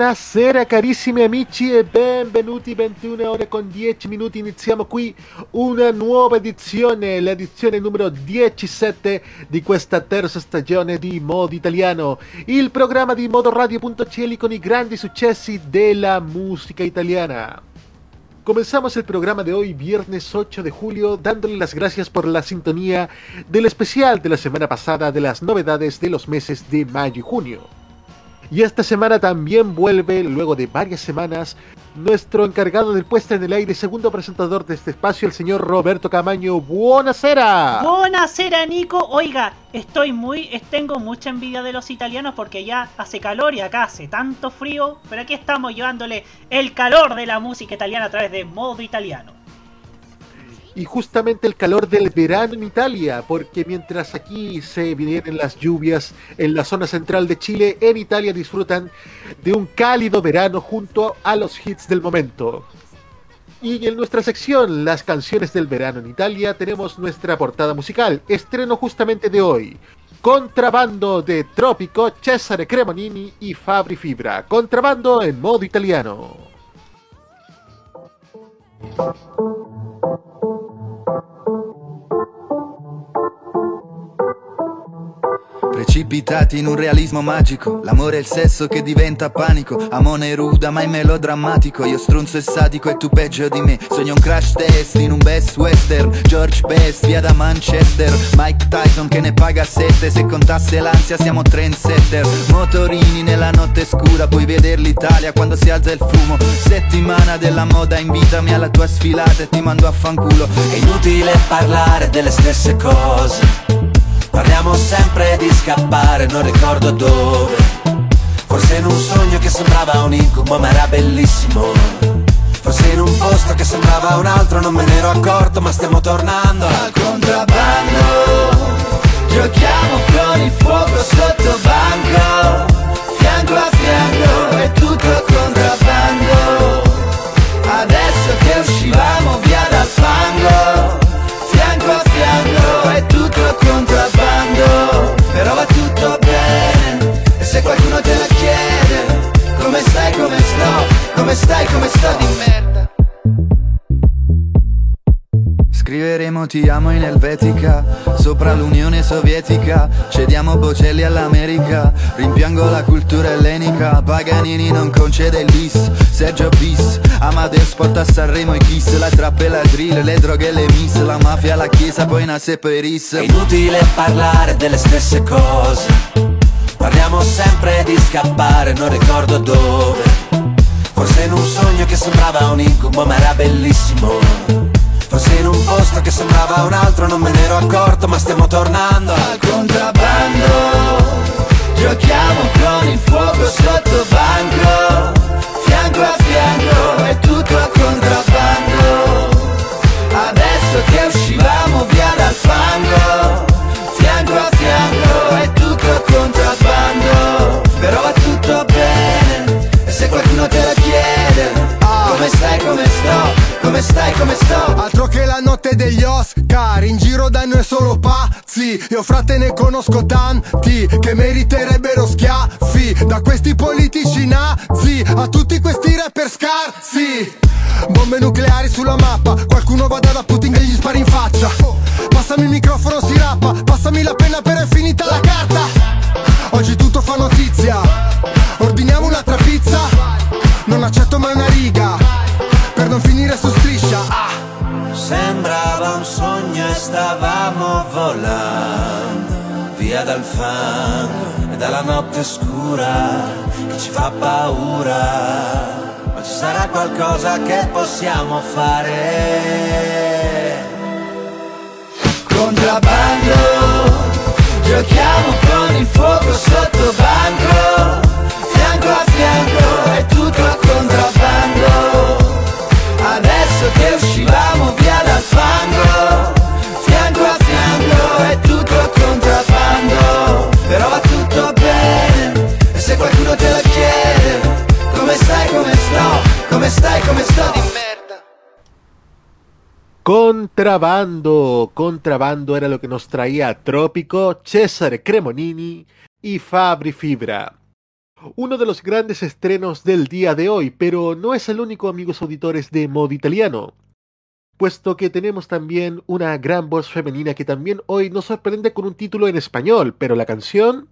Buonasera carissimi amici e benvenuti 21 ore con 10 minuti iniziamo qui una nuova edizione l'edizione numero 17 di questa terza stagione di Modo Italiano il programma di modoradio.cl con i grandi successi della musica italiana Comenzamos el programa de hoy, viernes 8 de julio, dándole las gracias por la sintonía del especial de la semana pasada de las novedades de los meses de mayo y junio. Y esta semana también vuelve, luego de varias semanas, nuestro encargado del puesta en el aire, segundo presentador de este espacio, el señor Roberto Camaño. ¡Buonasera! ¡Buonasera, Nico! Oiga, estoy muy. tengo mucha envidia de los italianos porque ya hace calor y acá hace tanto frío. Pero aquí estamos llevándole el calor de la música italiana a través de modo italiano y justamente el calor del verano en Italia, porque mientras aquí se vienen las lluvias en la zona central de Chile, en Italia disfrutan de un cálido verano junto a los hits del momento. Y en nuestra sección, las canciones del verano en Italia, tenemos nuestra portada musical, estreno justamente de hoy. Contrabando de Trópico, Cesare Cremonini y Fabri Fibra. Contrabando en modo italiano. thank you Precipitati in un realismo magico. L'amore e il sesso che diventa panico. Amone ruda ma è melodrammatico. Io strunzo e sadico e tu peggio di me. Sogno un crash test in un best western. George Best via da Manchester. Mike Tyson che ne paga sette. Se contasse l'ansia siamo trendsetter. Motorini nella notte scura. Puoi vedere l'Italia quando si alza il fumo. Settimana della moda invitami alla tua sfilata E ti mando a fanculo. È inutile parlare delle stesse cose Parliamo sempre di scappare, non ricordo dove. Forse in un sogno che sembrava un incubo ma era bellissimo. Forse in un posto che sembrava un altro non me ne ero accorto ma stiamo tornando al contrabbando. Giochiamo con il fuoco sotto come stai, come sto di merda? Scriveremo ti amo in Elvetica Sopra l'Unione Sovietica Cediamo Bocelli all'America Rimpiango la cultura ellenica Paganini non concede l'is Sergio Bis Amadeus porta a Sanremo i kiss La trappa e la drill Le droghe e le miss La mafia, la chiesa Poi Nas e Peris È inutile parlare delle stesse cose Parliamo sempre di scappare Non ricordo dove Forse in un sogno che sembrava un incubo Ma era bellissimo. Forse in un posto che sembrava un altro non me ne ero accorto ma stiamo tornando al contrabbando. Giochiamo con il fuoco sotto stai, come sto come stai, come sto? Altro che la notte degli Oscar In giro da noi solo pazzi Io frate ne conosco tanti Che meriterebbero schiaffi da questi politici nazi a tutti questi rapper scarsi. Bombe nucleari sulla mappa, qualcuno vada da Putin e gli spari in faccia. Passami il microfono, si rappa, passami la penna per è finita la carta. Oggi tutto fa notizia, non finire su striscia. Ah. Sembrava un sogno e stavamo volando via dal fango e dalla notte scura che ci fa paura. Ma ci sarà qualcosa che possiamo fare. Contrabbando, giochiamo con il fuoco sotto banco, fianco a fianco, Contrabando, contrabando era lo que nos traía Trópico, César Cremonini y Fabri Fibra. Uno de los grandes estrenos del día de hoy, pero no es el único amigos auditores de modo italiano, puesto que tenemos también una gran voz femenina que también hoy nos sorprende con un título en español, pero la canción...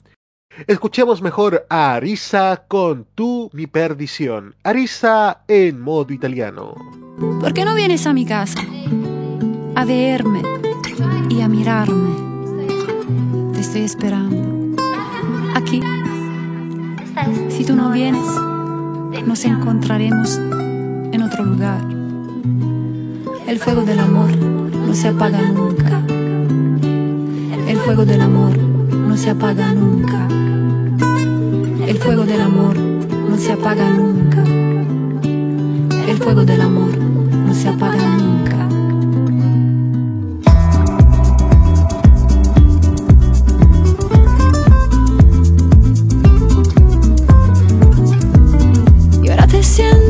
Escuchemos mejor a Arisa con Tu mi perdición. Arisa en modo italiano. ¿Por qué no vienes a mi casa? A verme y a mirarme. Te estoy esperando. Aquí. Si tú no vienes, nos encontraremos en otro lugar. El fuego del amor no se apaga nunca. El fuego del amor se apaga nunca. El fuego del amor no se apaga nunca. El fuego del amor no se apaga nunca. Y ahora te siento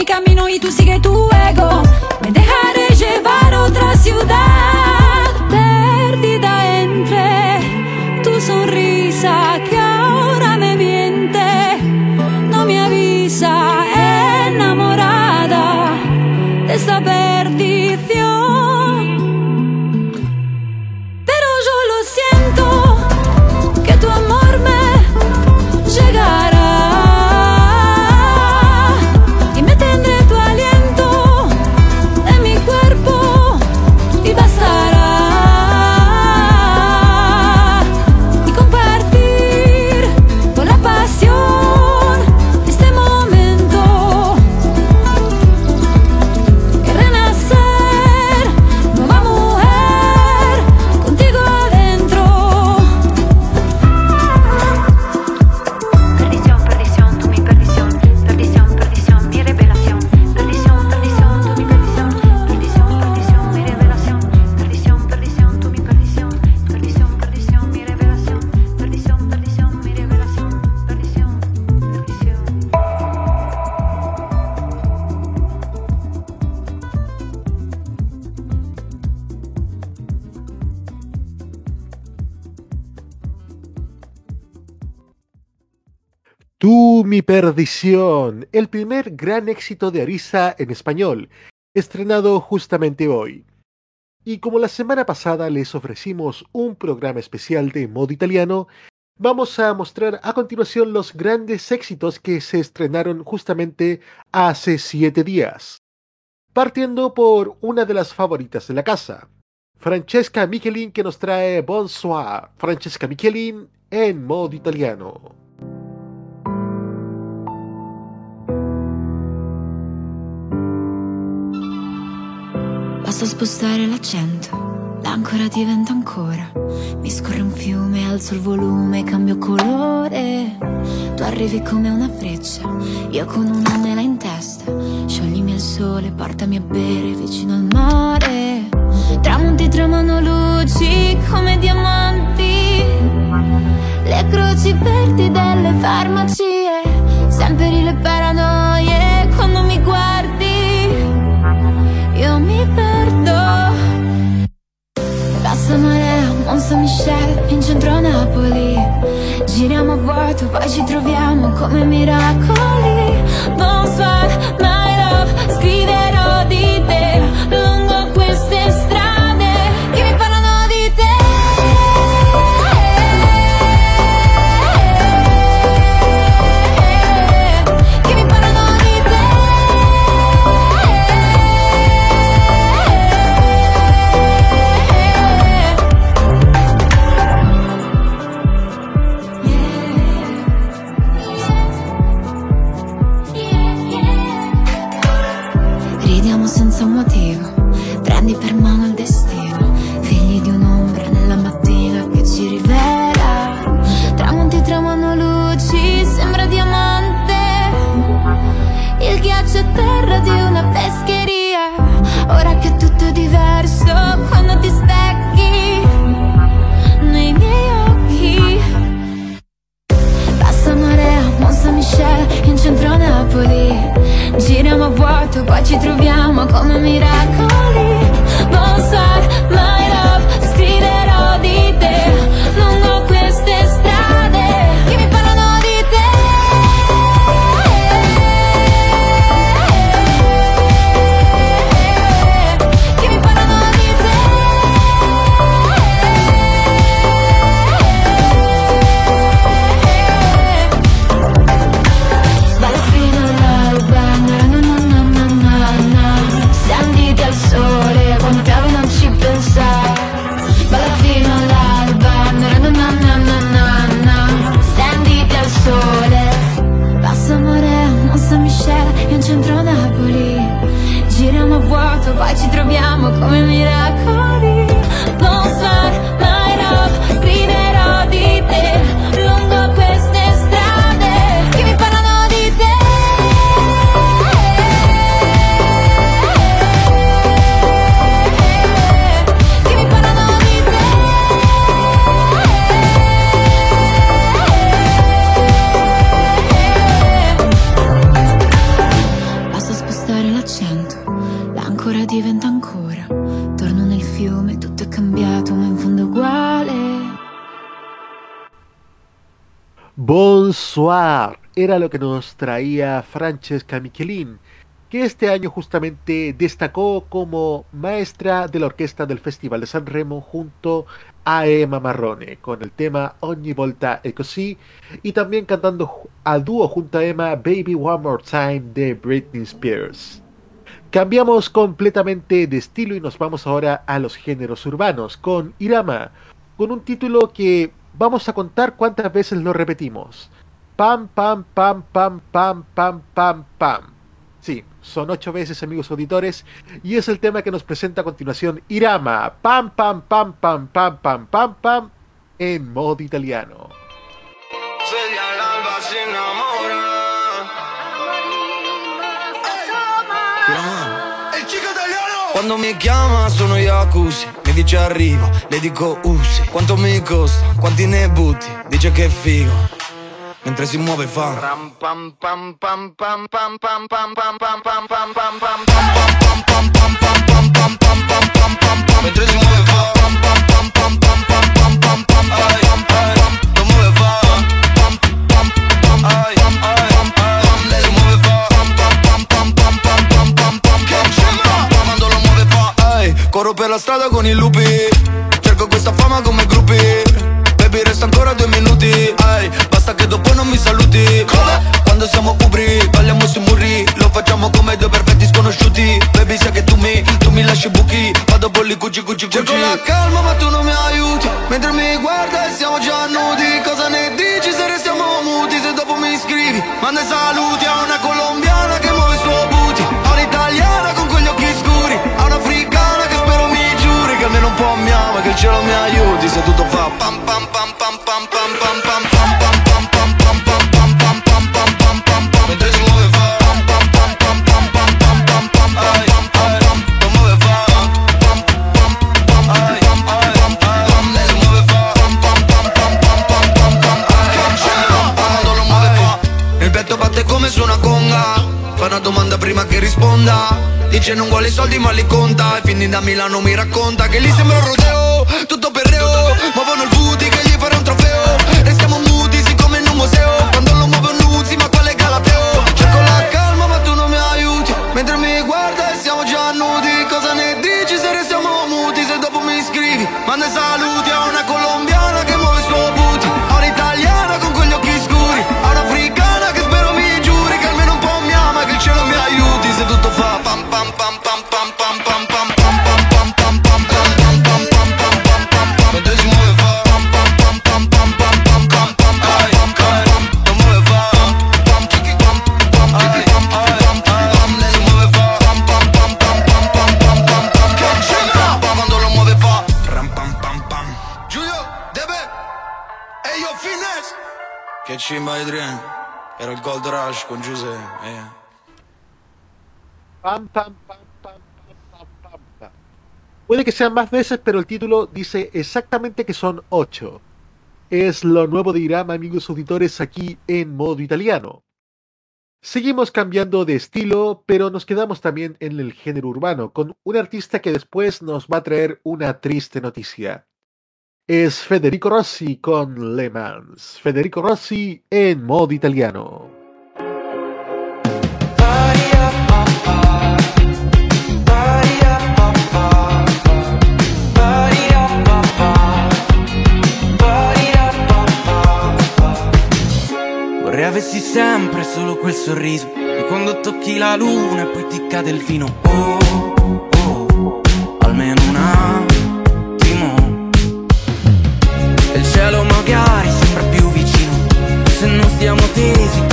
mi camino y tú sigue tu ego. Me dejaré llevar a otra ciudad perdición, el primer gran éxito de Arisa en español, estrenado justamente hoy. Y como la semana pasada les ofrecimos un programa especial de modo italiano, vamos a mostrar a continuación los grandes éxitos que se estrenaron justamente hace siete días. Partiendo por una de las favoritas de la casa, Francesca Michelin que nos trae Bonsoir. Francesca Michelin en modo italiano. Basta spostare l'accento, l'ancora diventa ancora. Mi scorre un fiume, alzo il volume, cambio colore. Tu arrivi come una freccia, io con una mela in testa. Scioglimi al sole, portami a bere vicino al mare. Tramonti tramano luci come diamanti. Le croci verdi delle farmacie, sempre le paranoie quando mi guardi. Bassa marea, Mont Saint Michel, in centro Napoli. Giriamo a vuoto, poi ci troviamo come miracoli. Bonsoir, my love, scriverò di te era lo que nos traía Francesca Michelin, que este año justamente destacó como maestra de la orquesta del Festival de San Remo junto a Emma Marrone con el tema Ogni volta e così y también cantando a dúo junto a Emma Baby One More Time de Britney Spears. Cambiamos completamente de estilo y nos vamos ahora a los géneros urbanos con Irama, con un título que vamos a contar cuántas veces lo repetimos. Pam, pam, pam, pam, pam, pam, pam, pam. Sí, son ocho veces, amigos auditores, y es el tema que nos presenta a continuación Irama. Pam, pam, pam, pam, pam, pam, pam, pam, en modo italiano. Quando mi chiama sono Yakusi Mi dice arrivo, le dico usi Quanto mi costa, quanti ne butti Dice che figo mentre si muove fa Mentre si muove fa Lo muove fa Lei lo muove fa Quando lo muove fa Corro per la strada con i lupi Cerco questa fama come gruppi Baby resta ancora due minuti come? Quando siamo ubri, balliamo sui muri Lo facciamo come due perfetti sconosciuti. Baby sai che tu mi, tu mi lasci buchi Vado a bolli cucci cucci cucci. Cerco la calma ma tu non mi aiuti. Mentre mi guarda e siamo già nudi. una domanda prima che risponda. Dice non vuole i soldi ma li conta. E quindi da Milano mi racconta Che lì sembra un rodeo, tutto perreo Muovono il buio Adrian. Era il Gold Rush con Giuseppe. Eh. Puede que sean más veces, pero el título dice exactamente que son ocho. Es lo nuevo de Irama, amigos auditores, aquí en modo italiano. Seguimos cambiando de estilo, pero nos quedamos también en el género urbano, con un artista que después nos va a traer una triste noticia. es Federico Rossi con Le Mans. Federico Rossi in modo italiano. Vorrei avessi sempre solo quel sorriso E quando tocchi la luna e poi ti cade il vino. Oh siamo tesi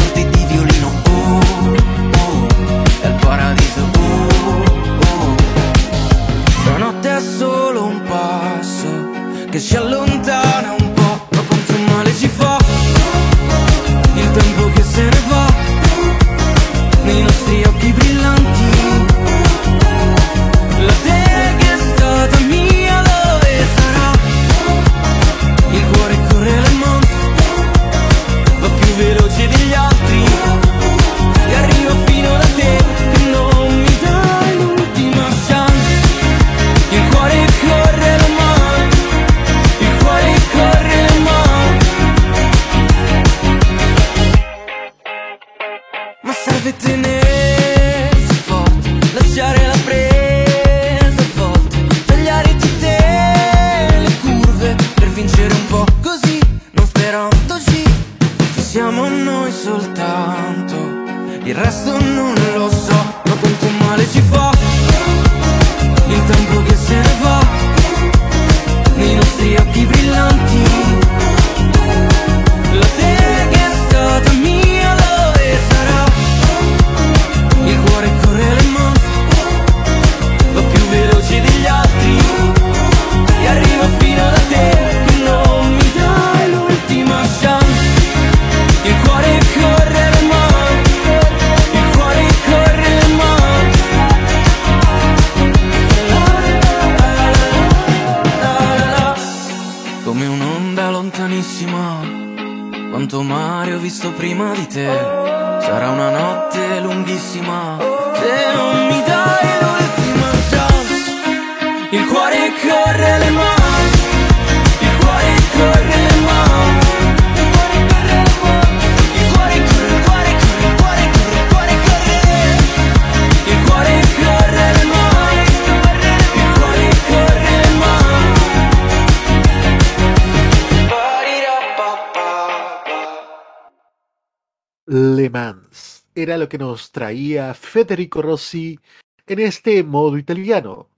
Le Mans. Era lo que nos traía Federico Rossi en este modo italiano.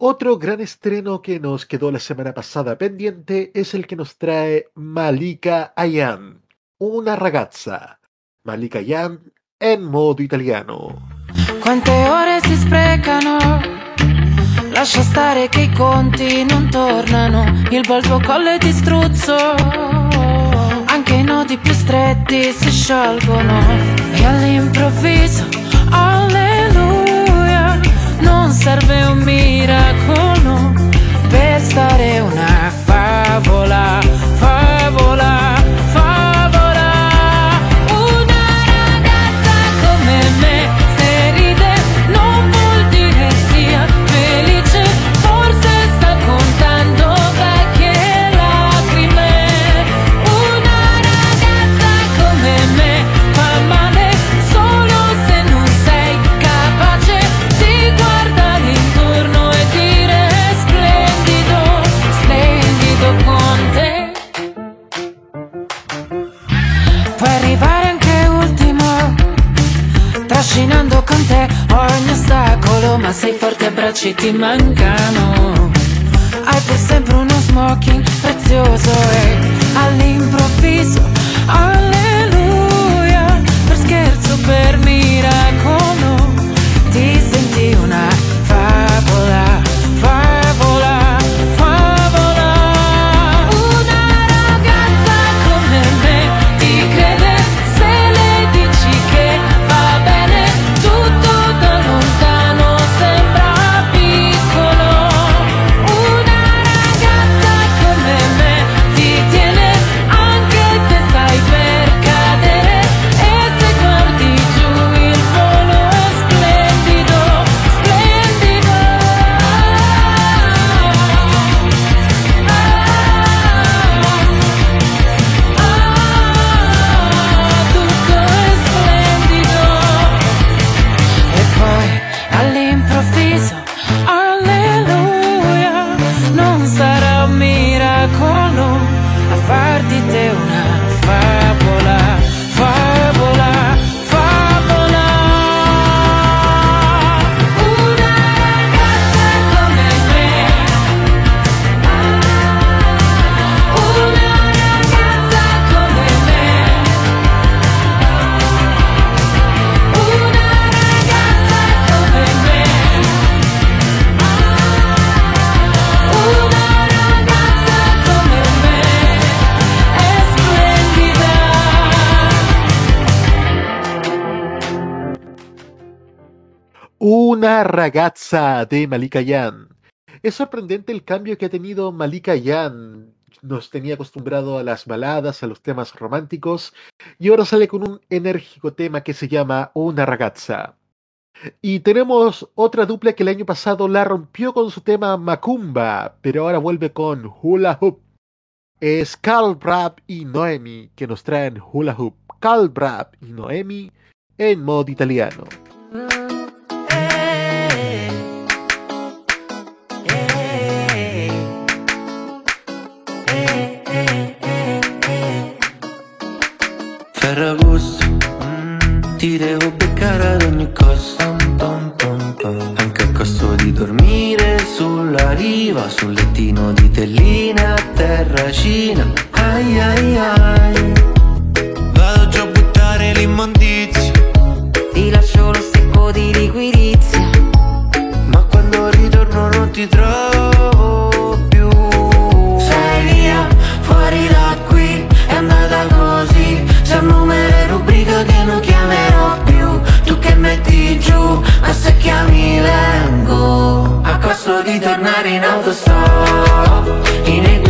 Otro gran estreno que nos quedó la semana pasada pendiente es el que nos trae Malika Ayan, una ragazza. Malika Ayan en modo italiano. Quante ore si sprecano? Lascia stare che i conti non tornano. Il distruzzo. Anche i nodi più stretti si sciolgono. E all'improvviso, alleluia, non serve un miracolo per stare una favola, favola. Trascinando con te ogni ostacolo Ma sei forte e bracci ti mancano. Hai per sempre uno smoking prezioso E all'improvviso, alleluia Per scherzo, per miracolo Una ragazza de Malika Yan. Es sorprendente el cambio que ha tenido Malika Yan. Nos tenía acostumbrado a las baladas, a los temas románticos, y ahora sale con un enérgico tema que se llama Una ragazza. Y tenemos otra dupla que el año pasado la rompió con su tema Macumba, pero ahora vuelve con Hula Hoop. Es Carl Brab y Noemi que nos traen Hula Hoop. Carl Brab y Noemi en modo italiano. Ferragosto mm, Ti devo beccare ad ogni costo. Anche a costo di dormire sulla riva Sul lettino di telline a terracina. Ai ai ai chiami vengo A costo di tornare in autostop. In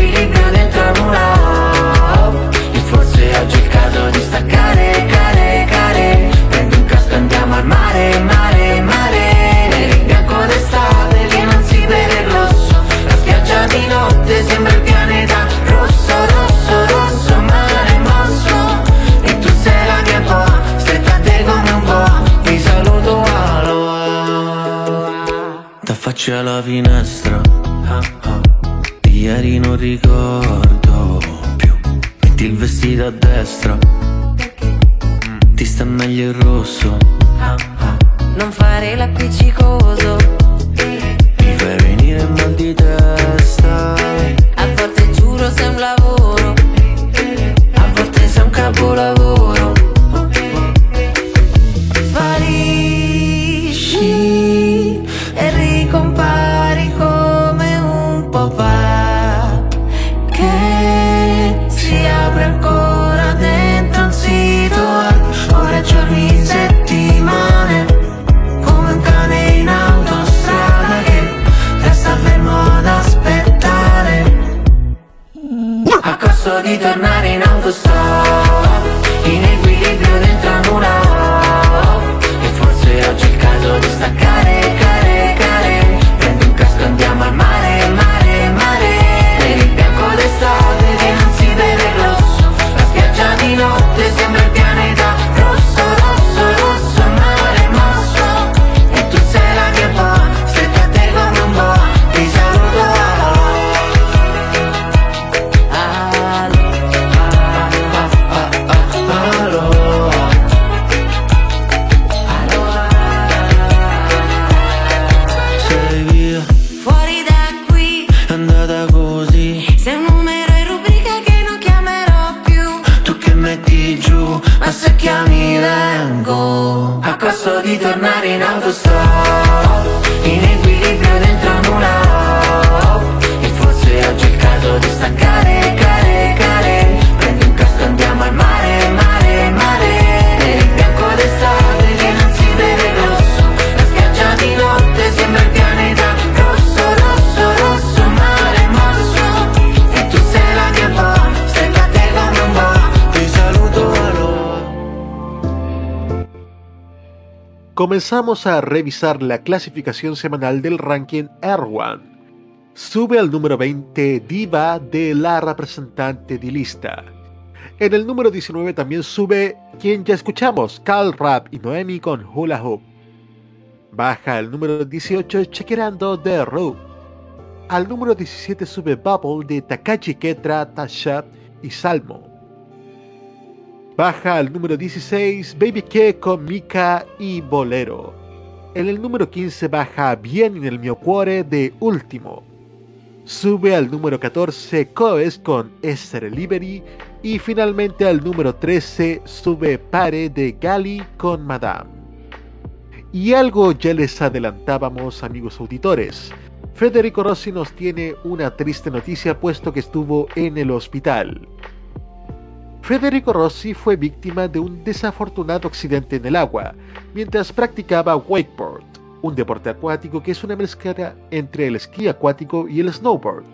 Faccia alla finestra. Ah, ah. Di ieri non ricordo più. Metti il vestito a destra. Mm, Ti sta meglio il rosso. Non fare l'appiccicoso Comenzamos a revisar la clasificación semanal del ranking Erwan. Sube al número 20 Diva de la representante de lista. En el número 19 también sube quien ya escuchamos, Carl Rap y Noemi con Hula Hoop. Baja al número 18 Chequerando de Ru. Al número 17 sube Bubble de Takashi Ketra, Tasha y Salmo. Baja al número 16 Baby K con Mika y Bolero. En el número 15 baja Bien en el mio cuore de Último. Sube al número 14 Coes con Esther Liberty. Y finalmente al número 13 sube Pare de Gali con Madame. Y algo ya les adelantábamos amigos auditores. Federico Rossi nos tiene una triste noticia puesto que estuvo en el hospital. Federico Rossi fue víctima de un desafortunado accidente en el agua mientras practicaba wakeboard, un deporte acuático que es una mezcla entre el esquí acuático y el snowboard.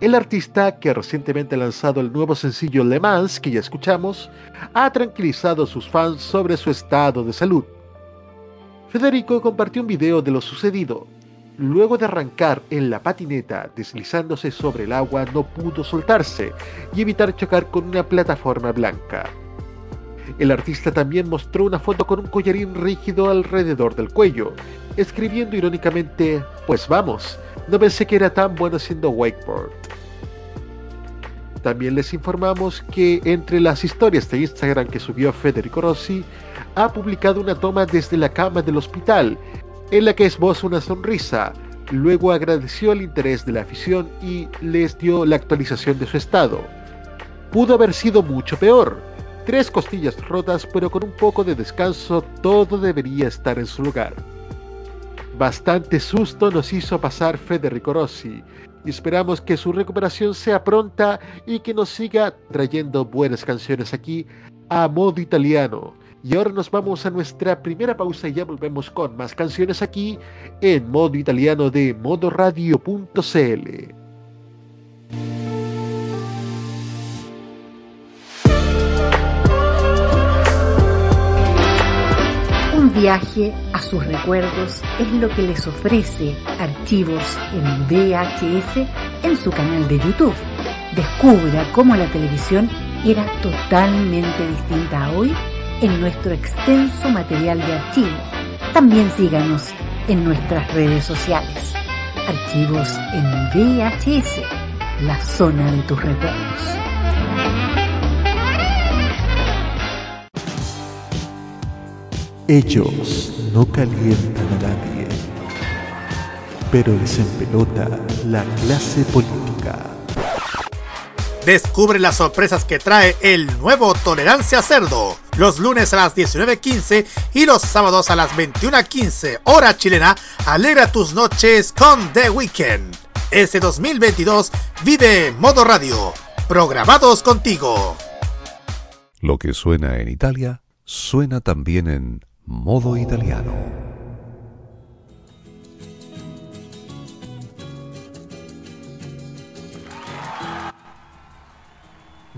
El artista, que recientemente ha lanzado el nuevo sencillo Le Mans, que ya escuchamos, ha tranquilizado a sus fans sobre su estado de salud. Federico compartió un video de lo sucedido. Luego de arrancar en la patineta deslizándose sobre el agua no pudo soltarse y evitar chocar con una plataforma blanca. El artista también mostró una foto con un collarín rígido alrededor del cuello, escribiendo irónicamente, pues vamos, no pensé que era tan bueno haciendo wakeboard. También les informamos que entre las historias de Instagram que subió Federico Rossi, ha publicado una toma desde la cama del hospital, en la que esboza una sonrisa. Luego agradeció el interés de la afición y les dio la actualización de su estado. Pudo haber sido mucho peor. Tres costillas rotas, pero con un poco de descanso todo debería estar en su lugar. Bastante susto nos hizo pasar Federico Rossi y esperamos que su recuperación sea pronta y que nos siga trayendo buenas canciones aquí a modo italiano. Y ahora nos vamos a nuestra primera pausa y ya volvemos con más canciones aquí en modo italiano de modoradio.cl. Un viaje a sus recuerdos es lo que les ofrece Archivos en VHS en su canal de YouTube. Descubra cómo la televisión era totalmente distinta a hoy en nuestro extenso material de archivo. También síganos en nuestras redes sociales. Archivos en VHS, la zona de tus recuerdos. Ellos no calientan a nadie, pero les empelota la clase política. Descubre las sorpresas que trae el nuevo Tolerancia Cerdo. Los lunes a las 19.15 y los sábados a las 21.15 hora chilena. Alegra tus noches con The Weekend. Este 2022 vive Modo Radio. Programados contigo. Lo que suena en Italia suena también en modo italiano.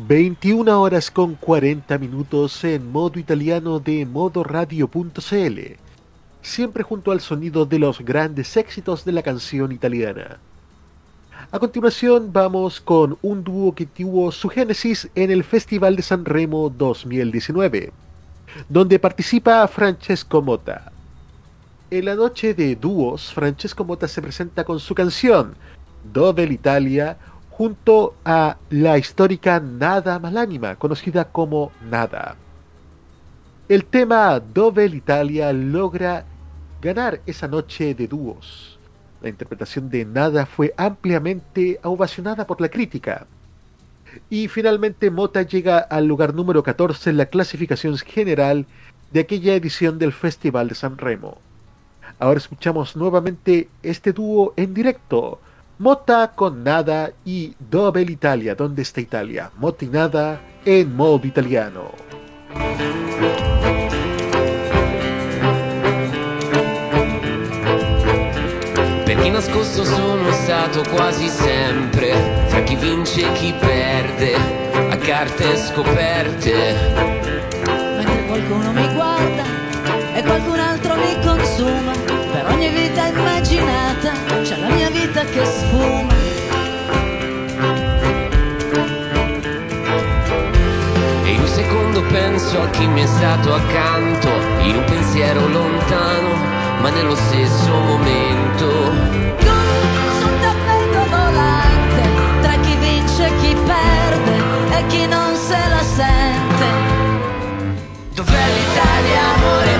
...21 horas con 40 minutos en modo italiano de modoradio.cl... ...siempre junto al sonido de los grandes éxitos de la canción italiana. A continuación vamos con un dúo que tuvo su génesis en el Festival de San Remo 2019 donde participa Francesco Mota. En la noche de dúos, Francesco Mota se presenta con su canción Dove l'Italia junto a la histórica Nada Malánima, conocida como Nada. El tema Dove l'Italia logra ganar esa noche de dúos. La interpretación de Nada fue ampliamente ovacionada por la crítica. Y finalmente Mota llega al lugar número 14 en la clasificación general de aquella edición del Festival de San Remo. Ahora escuchamos nuevamente este dúo en directo. Mota con Nada y Dove Italia, ¿dónde está Italia? Mota y Nada en modo italiano. Per chi nascosto sono stato quasi sempre Fra chi vince e chi perde A carte scoperte Mentre qualcuno mi guarda E qualcun altro mi consuma Per ogni vita immaginata vita che sfuma E in un secondo penso a chi mi è stato accanto In un pensiero lontano ma nello stesso momento. Sul tappeto volante, tra chi vince e chi perde e chi non se la sente. Dov'è l'Italia, amore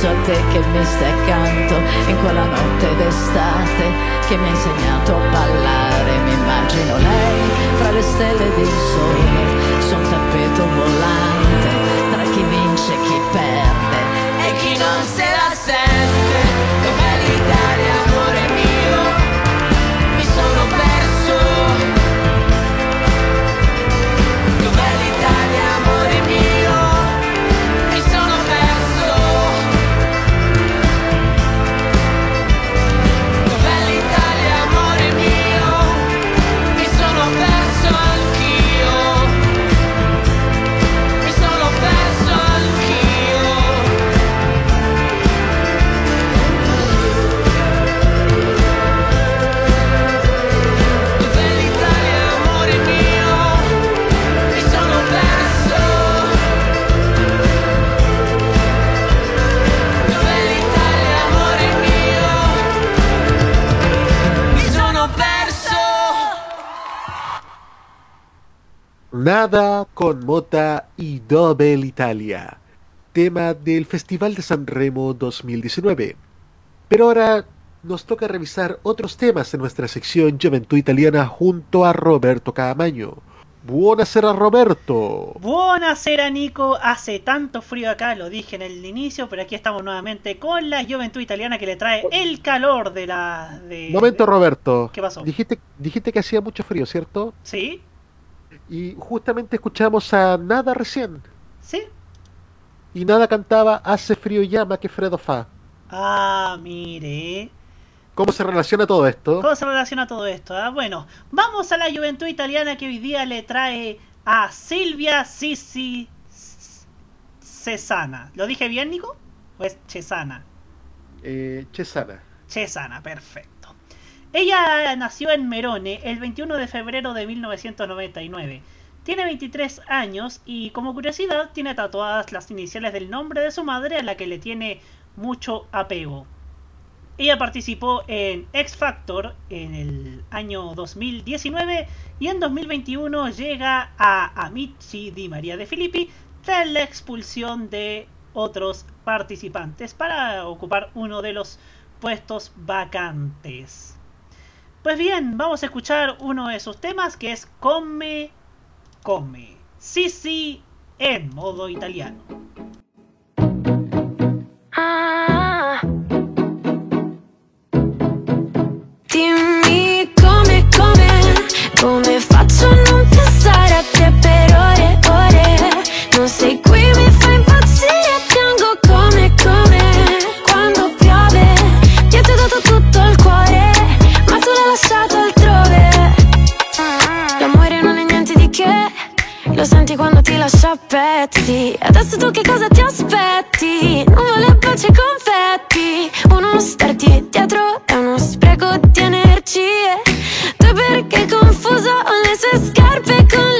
penso a te che mi stai accanto in quella notte d'estate che mi ha insegnato a ballare. Mi immagino lei fra le stelle del sole su un tappeto volante tra chi vince e chi perde e chi non se Nada con Mota y Dobel Italia, tema del Festival de San Remo 2019. Pero ahora nos toca revisar otros temas en nuestra sección Juventud Italiana junto a Roberto Caamaño. Buonasera Roberto. Buonasera Nico. Hace tanto frío acá, lo dije en el inicio, pero aquí estamos nuevamente con la juventud italiana que le trae el calor de la... De, Momento Roberto. ¿Qué pasó? Dijiste, dijiste que hacía mucho frío, ¿cierto? Sí. Y justamente escuchamos a Nada recién. Sí. Y Nada cantaba Hace frío llama que Fredo fa. Ah, mire. ¿Cómo se relaciona todo esto? ¿Cómo se relaciona todo esto? Ah? Bueno, vamos a la juventud italiana que hoy día le trae a Silvia Sisi Cesana. ¿Lo dije bien, Nico? ¿O es Cesana? Eh, Cesana. Cesana, perfecto. Ella nació en Merone el 21 de febrero de 1999. Tiene 23 años y como curiosidad tiene tatuadas las iniciales del nombre de su madre a la que le tiene mucho apego. Ella participó en X Factor en el año 2019 y en 2021 llega a Amici di María de Filippi tras la expulsión de otros participantes para ocupar uno de los puestos vacantes. Pues bien, vamos a escuchar uno de sus temas que es Come, Come. Sí, sí, en modo italiano. Ah. Pezzi. Adesso tu che cosa ti aspetti? Non vuole pace confetti. Uno starti dietro è uno spreco di energie. Tu perché confuso le sue scarpe con le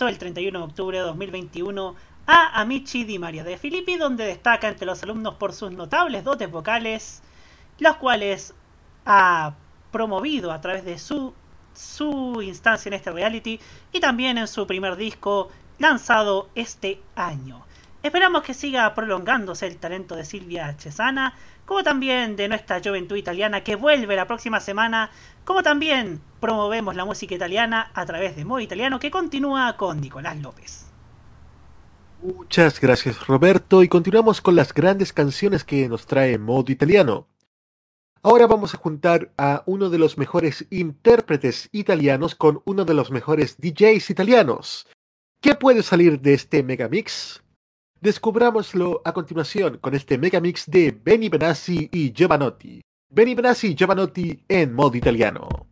el 31 de octubre de 2021 a Amici di Maria de Filippi, donde destaca entre los alumnos por sus notables dotes vocales, los cuales ha promovido a través de su, su instancia en este reality y también en su primer disco lanzado este año. Esperamos que siga prolongándose el talento de Silvia Cesana, como también de nuestra juventud italiana que vuelve la próxima semana, como también promovemos la música italiana a través de Modo Italiano que continúa con Nicolás López. Muchas gracias Roberto y continuamos con las grandes canciones que nos trae Modo Italiano. Ahora vamos a juntar a uno de los mejores intérpretes italianos con uno de los mejores DJs italianos. ¿Qué puede salir de este megamix? Descubrámoslo a continuación con este megamix de Benny Benassi y Giovanotti. Benny Benassi y Giovanotti en modo italiano.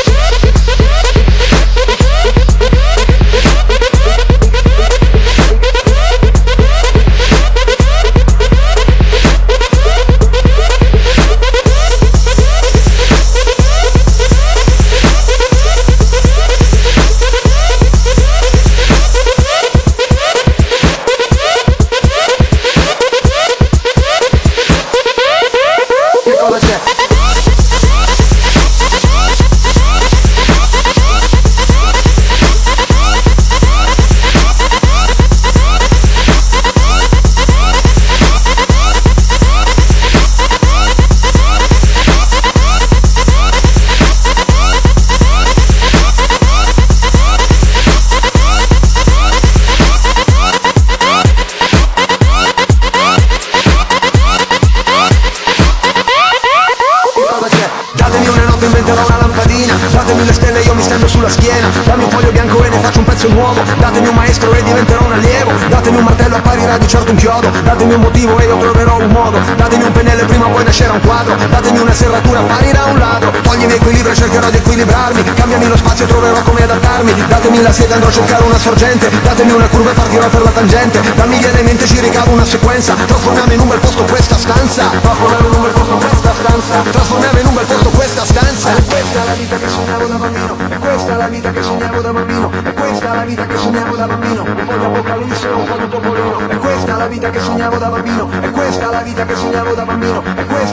sorgente. Datemi una curva e partirò per la tangente. Dammi gli elementi e ci ricavo una sequenza. Trasformiamo in un bel posto questa stanza. Trasformiamo in un bel posto questa stanza. Trasformiamo in un bel posto questa stanza. E questa è la vita che sognavo da bambino. E questa è la vita che sognavo da bambino. E questa è la vita che sognavo da bambino. Un po' di apocalisse un po' di topolino. E questa è la vita che sognavo da bambino. E questa è la vita che sognavo da bambino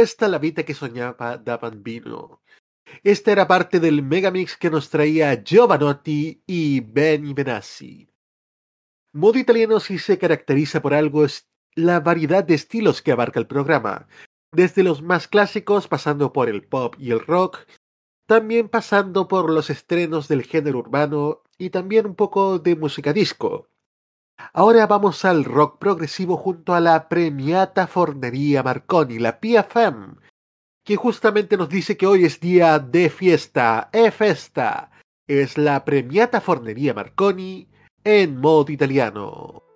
E questa è la vita che sognava da bambino. Esta era parte del megamix que nos traía Giovanotti y Benny Benassi. Modo italiano sí se caracteriza por algo es la variedad de estilos que abarca el programa, desde los más clásicos pasando por el pop y el rock, también pasando por los estrenos del género urbano y también un poco de música disco. Ahora vamos al rock progresivo junto a la premiata Fornería Marconi, la PFM, que justamente nos dice que hoy es día de fiesta, e festa. Es la premiata Fornería Marconi en modo italiano.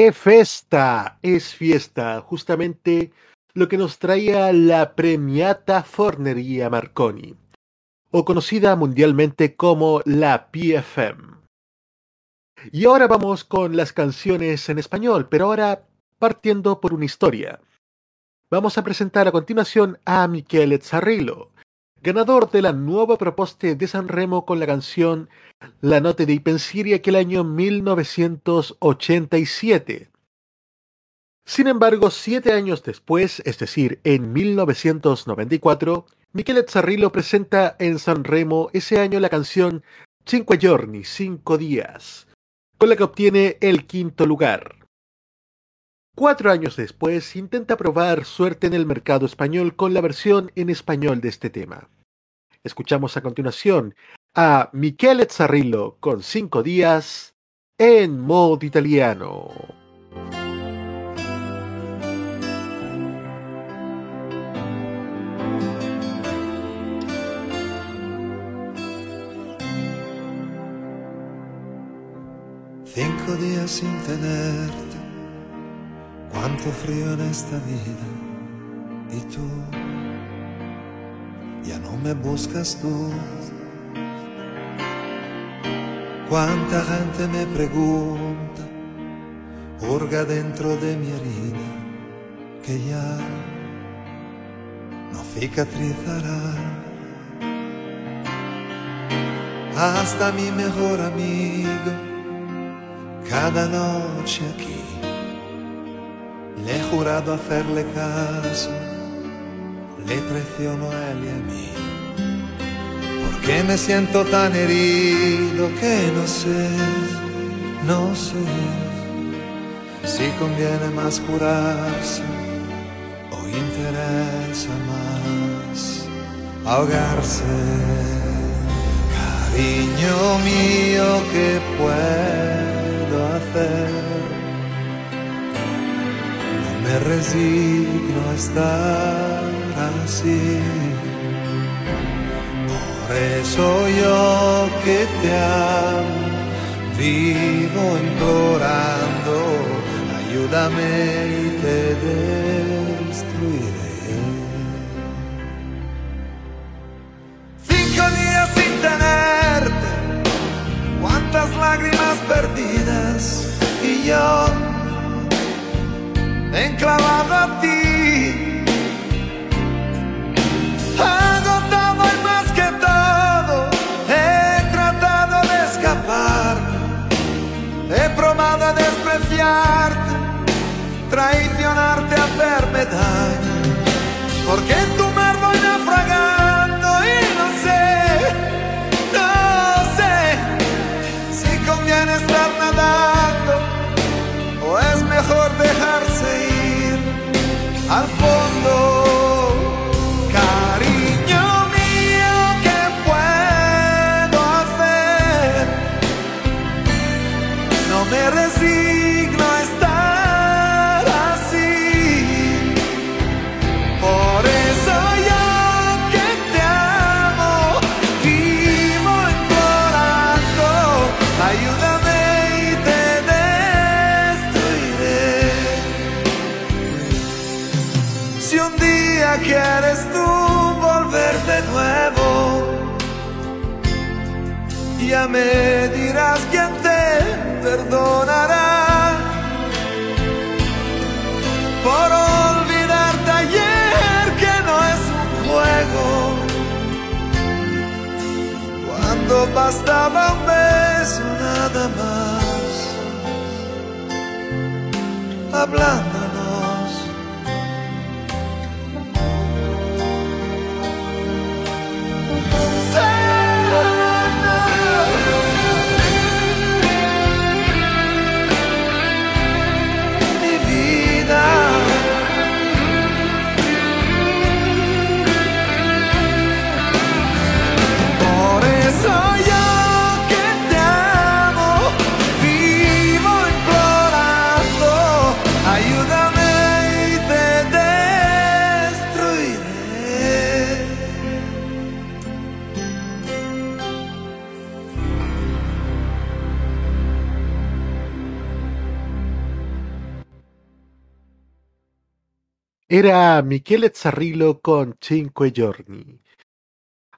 E festa, es fiesta. Justamente lo que nos traía la premiata Fornería Marconi, o conocida mundialmente como la PFM. Y ahora vamos con las canciones en español, pero ahora partiendo por una historia. Vamos a presentar a continuación a Michele Zarrillo, ganador de la nuova proposta de Sanremo con la canción La notte dei pensieri aquel año 1987. Sin embargo, siete años después, es decir, en 1994, Michele Zarrillo presenta en Sanremo ese año la canción Cinque giorni, cinco días, con la que obtiene el quinto lugar. Cuatro años después, intenta probar suerte en el mercado español con la versión en español de este tema. Escuchamos a continuación a Michele Zarrillo con cinco días en modo italiano. Cinco días sin tenerte Cuánto frío en esta vida y tú ya no me buscas tú. Cuánta gente me pregunta, hurga dentro de mi herida, que ya no cicatrizará. Hasta mi mejor amigo, cada noche aquí he jurado hacerle caso, le traiciono a él y a mí. Porque me siento tan herido que no sé, no sé si conviene más curarse o interesa más ahogarse. Cariño mío, ¿qué puedo hacer? Me resigno a estar así. Por eso yo que te amo, vivo implorando, ayúdame y te destruiré. Cinco días sin tenerte, cuántas lágrimas perdidas y yo enclavado a ti. Agotado y más que todo, he tratado de escapar, he probado a despreciarte, traicionarte, hacerme daño, porque know Cuando bastaba un beso nada más, hablándonos. Era Michele Zarrillo con Cinque Giorni.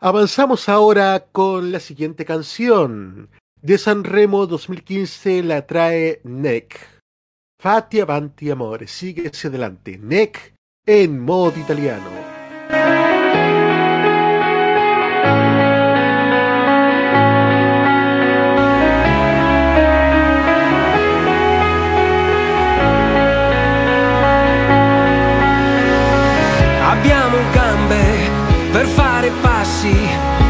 Avanzamos ahora con la siguiente canción. De Sanremo 2015 la trae Neck. Fatti avanti amore, sigue adelante. Neck en modo italiano. Fare passi,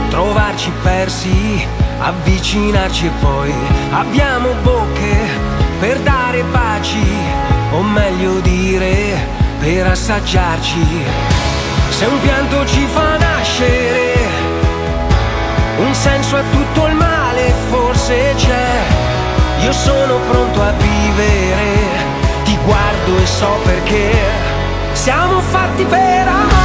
trovarci persi, avvicinarci e poi abbiamo bocche per dare baci, o meglio dire, per assaggiarci. Se un pianto ci fa nascere, un senso a tutto il male forse c'è. Io sono pronto a vivere, ti guardo e so perché. Siamo fatti per amare.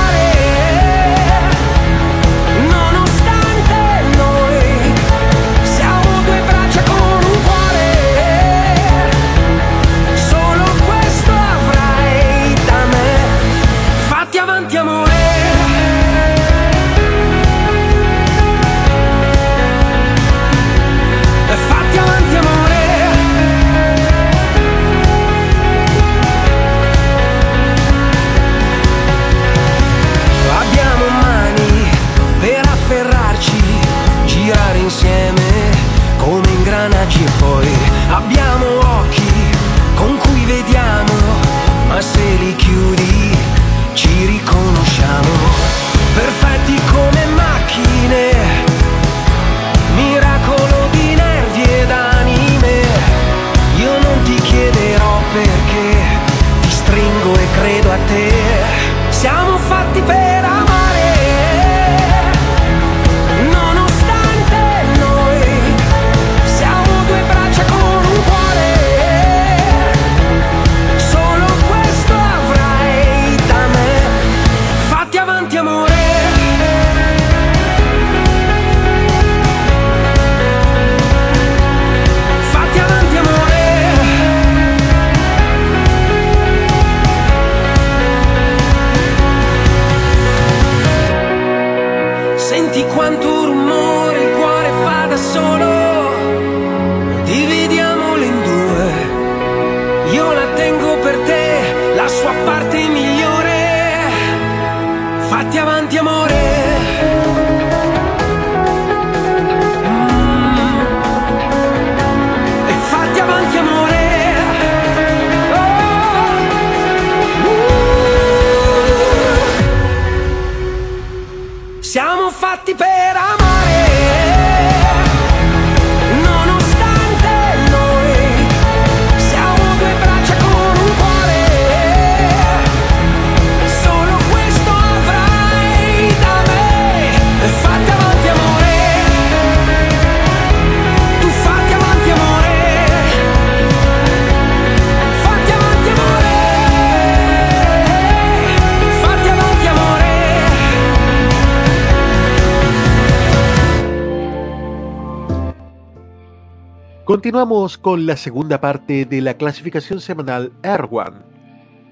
Continuamos con la segunda parte de la clasificación semanal Erwan.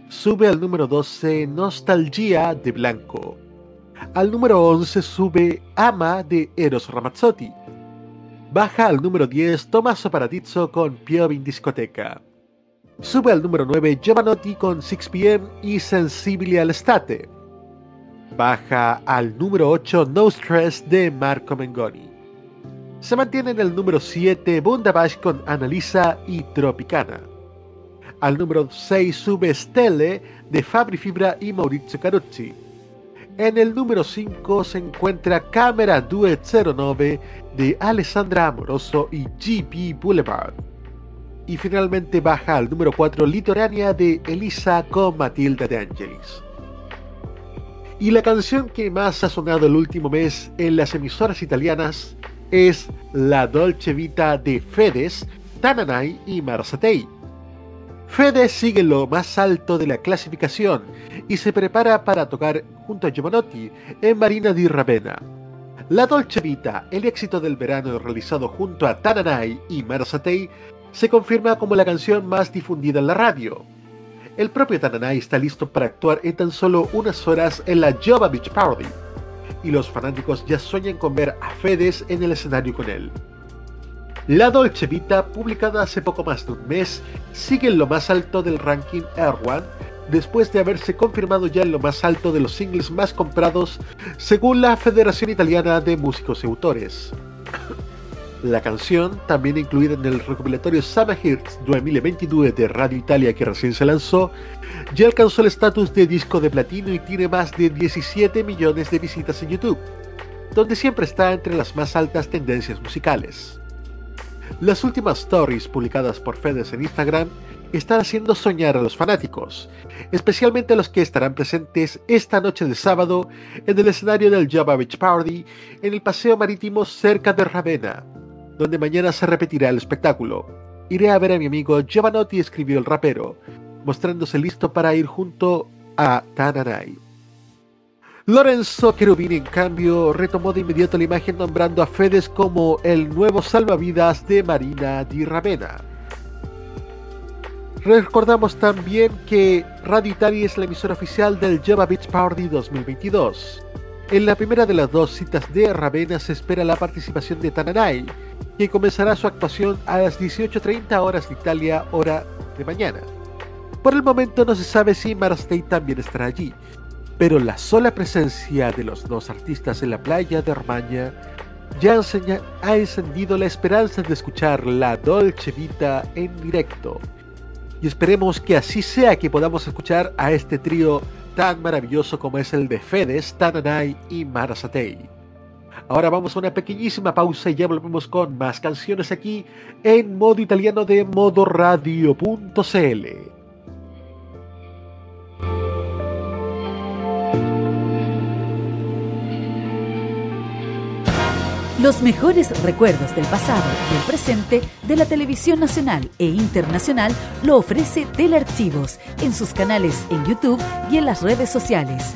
Sube al número 12 Nostalgia de Blanco. Al número 11 sube Ama de Eros Ramazzotti. Baja al número 10 Tommaso Paradizzo con Piove in Discoteca. Sube al número 9 Giovanotti con 6pm y Sensibili all'estate. Baja al número 8 No Stress de Marco Mengoni. Se mantiene en el número 7 Bundabash con Annalisa y Tropicana. Al número 6 sube Stelle de Fabri Fibra y Maurizio Carucci. En el número 5 se encuentra Cámara Duet 09 de Alessandra Amoroso y GP Boulevard. Y finalmente baja al número 4 Litorania de Elisa con Matilda de Angelis. Y la canción que más ha sonado el último mes en las emisoras italianas es La Dolce Vita de Fedes, Tananay y Marsatei. Fede sigue lo más alto de la clasificación y se prepara para tocar junto a Giovanotti en Marina di Ravenna. La Dolce Vita, el éxito del verano realizado junto a Tananay y Marsatei, se confirma como la canción más difundida en la radio. el propio Tananay está listo para actuar en tan solo unas horas en la Java Beach Party, y los fanáticos ya sueñan con ver a Fedes en el escenario con él. La Dolce Vita, publicada hace poco más de un mes, sigue en lo más alto del ranking Air One, después de haberse confirmado ya en lo más alto de los singles más comprados según la Federación Italiana de Músicos y Autores. La canción, también incluida en el recopilatorio Summer Hits 2022 de Radio Italia que recién se lanzó, ya alcanzó el estatus de disco de platino y tiene más de 17 millones de visitas en YouTube, donde siempre está entre las más altas tendencias musicales. Las últimas stories publicadas por Fedes en Instagram están haciendo soñar a los fanáticos, especialmente a los que estarán presentes esta noche de sábado en el escenario del Java Beach Party en el paseo marítimo cerca de Ravenna, donde mañana se repetirá el espectáculo. Iré a ver a mi amigo Giovanotti, escribió el rapero, mostrándose listo para ir junto a Tananay. Lorenzo Cherubini, en cambio, retomó de inmediato la imagen nombrando a Fedes como el nuevo salvavidas de Marina di Ravenna. Recordamos también que Radio Italia es la emisora oficial del Java Beach Party 2022. En la primera de las dos citas de Ravenna se espera la participación de Tananay, que comenzará su actuación a las 18.30 horas de Italia, hora de mañana. Por el momento no se sabe si Marastey también estará allí, pero la sola presencia de los dos artistas en la playa de Armaña ya ha encendido la esperanza de escuchar la Dolce Vita en directo. Y esperemos que así sea que podamos escuchar a este trío tan maravilloso como es el de Fedes, Tananay y Marasatei. Ahora vamos a una pequeñísima pausa y ya volvemos con más canciones aquí en modo italiano de modoradio.cl. Los mejores recuerdos del pasado y el presente de la televisión nacional e internacional lo ofrece Telearchivos en sus canales en YouTube y en las redes sociales.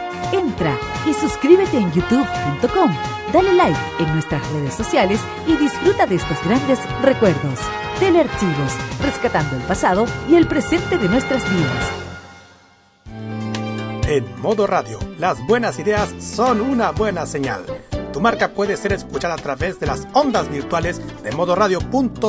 Entra y suscríbete en youtube.com, dale like en nuestras redes sociales y disfruta de estos grandes recuerdos. Telearchivos, rescatando el pasado y el presente de nuestras vidas. En modo radio, las buenas ideas son una buena señal. Tu marca puede ser escuchada a través de las ondas virtuales de modoradio.cl,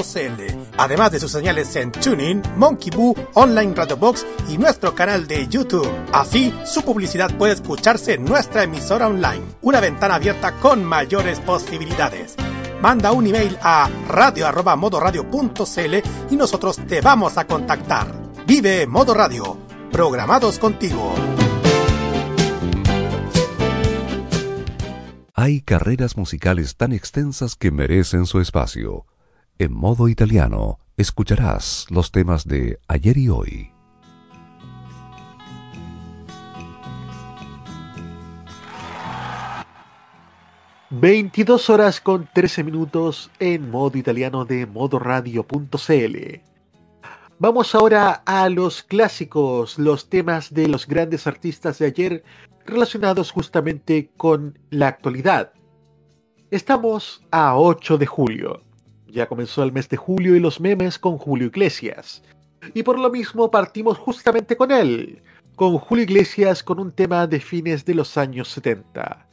además de sus señales en TuneIn, Monkey Boo, Online Radio Box y nuestro canal de YouTube. Así, su publicidad puede escucharse en nuestra emisora online, una ventana abierta con mayores posibilidades. Manda un email a radio@modoradio.cl y nosotros te vamos a contactar. Vive Modo Radio, programados contigo. Hay carreras musicales tan extensas que merecen su espacio. En modo italiano, escucharás los temas de ayer y hoy. ...22 horas con 13 minutos... ...en modo italiano de modoradio.cl... Vamos ahora a los clásicos... ...los temas de los grandes artistas de ayer relacionados justamente con la actualidad. Estamos a 8 de julio. Ya comenzó el mes de julio y los memes con Julio Iglesias. Y por lo mismo partimos justamente con él, con Julio Iglesias con un tema de fines de los años 70.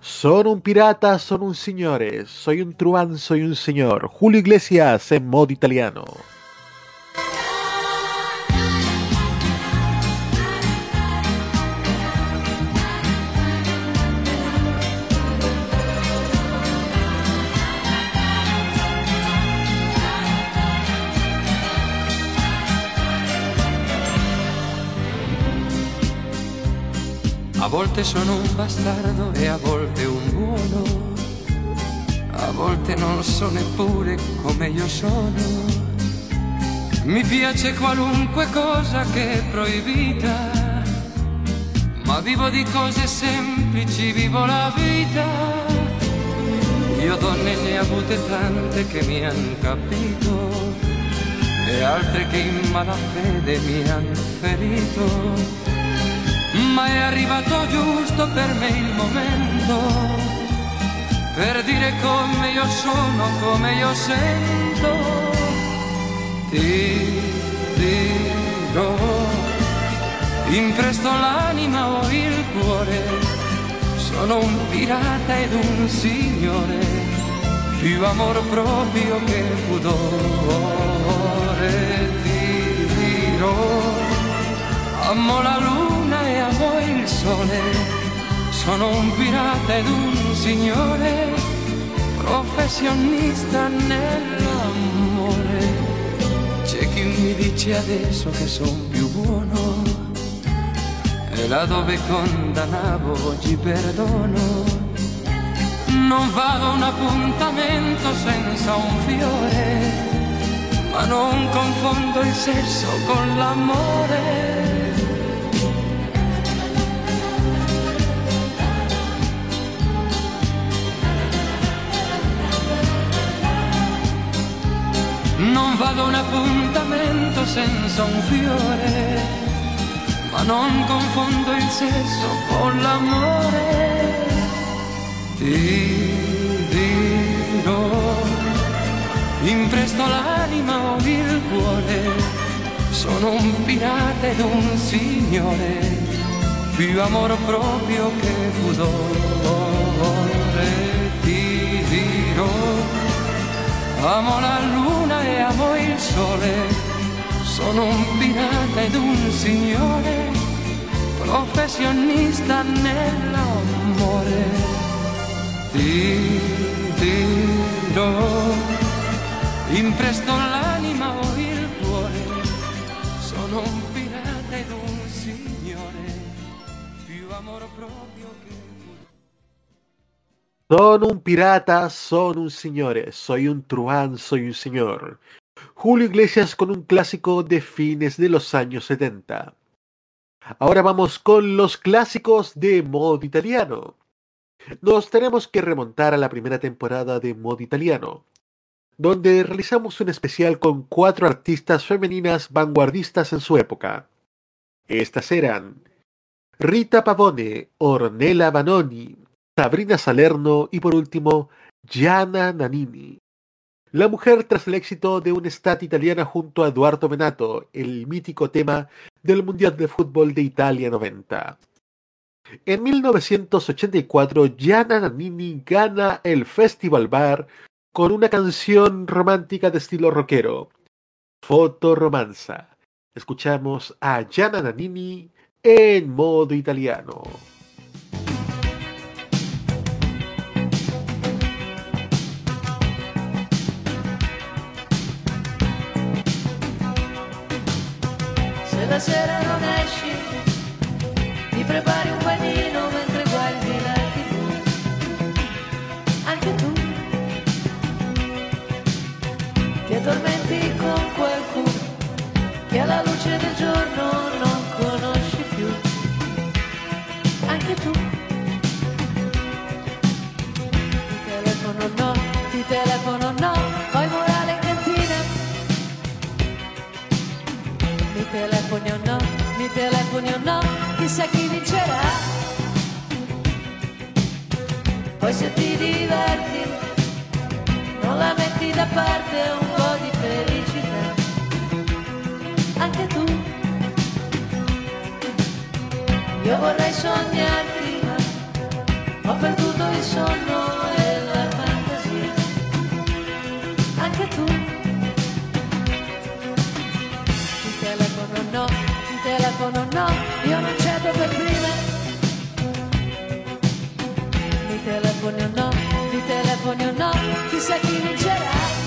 Son un pirata, son un señores, soy un truán, soy un señor. Julio Iglesias en modo italiano. Volte sono un bastardo e a volte un buono, a volte non so neppure come io sono. Mi piace qualunque cosa che è proibita, ma vivo di cose semplici, vivo la vita. Io donne ne ho avute tante che mi hanno capito e altre che in malafede mi hanno ferito. Ma è arrivato giusto per me il momento per dire come io sono, come io sento. Ti dirò impresto l'anima o il cuore, sono un pirata ed un signore, più amor proprio che pudore ti dirò, amo la luna e amo il sole, sono un pirata ed un signore, professionista nell'amore. C'è chi mi dice adesso che son più buono e là dove condannavo oggi perdono. Non vado a un appuntamento senza un fiore, ma non confondo il sesso con l'amore. Non vado un appuntamento senza un fiore, ma non confondo il sesso con l'amore. Ti dirò, impresto l'anima o il cuore, sono un pirata ed un signore, più amor proprio che pudore. Ti dirò, amo la luna e amo il sole sono un pirata ed un signore, professionista nell'amore. Ti dirò, impresto l'anima o il cuore, sono un pirata ed un signore, più amor proprio che... Sono un pirata, sono un signore, soy un truán, soy un señor. Julio Iglesias con un clásico de fines de los años 70. Ahora vamos con los clásicos de modo italiano. Nos tenemos que remontar a la primera temporada de modo italiano, donde realizamos un especial con cuatro artistas femeninas vanguardistas en su época. Estas eran Rita Pavone, Ornella Vanoni, Sabrina Salerno y por último Gianna Nannini. La mujer tras el éxito de una estat italiana junto a Eduardo Menato, el mítico tema del Mundial de Fútbol de Italia 90. En 1984, Gianna Nannini gana el Festival Bar con una canción romántica de estilo rockero, Fotoromanza. Escuchamos a Gianna Nannini en modo italiano. Sera non esci, ti prepari un panino mentre guardi la tv. Anche tu ti addormenti con qualcuno che alla luce del giorno non conosci più. Anche tu telefoni o no, chissà chi vincerà. Poi se ti diverti, non la metti da parte un po' di felicità. Anche tu, io vorrei sognarti, ma ho perduto il sonno telefono no, io non cedo per prima. Mi telefoni o no, mi telefoni o no, chissà chi vincerà.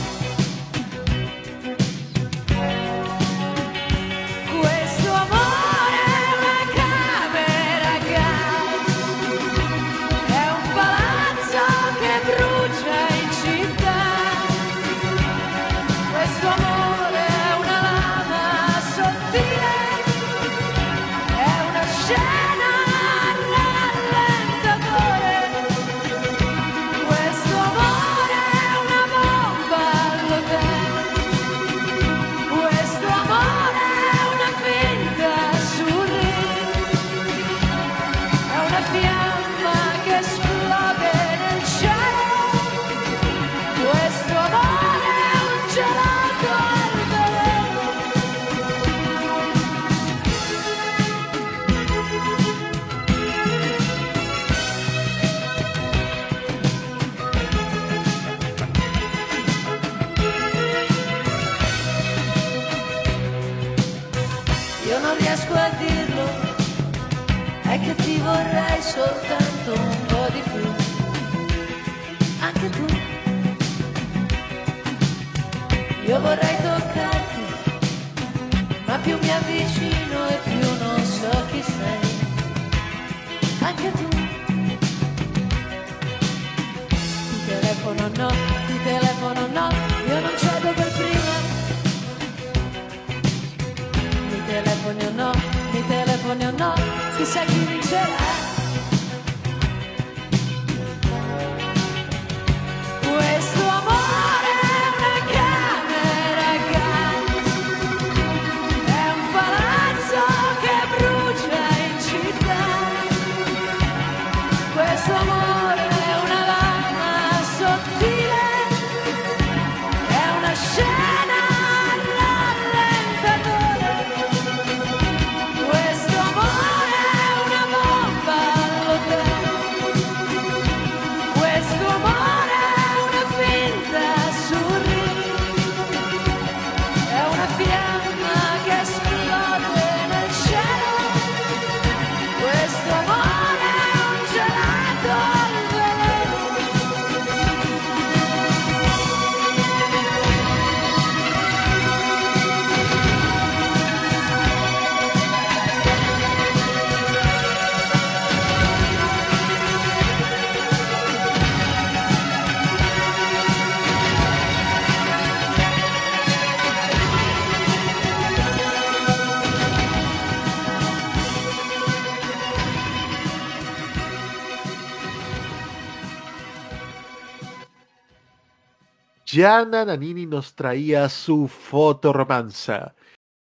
Gianna Nannini nos traía su Fotoromanza,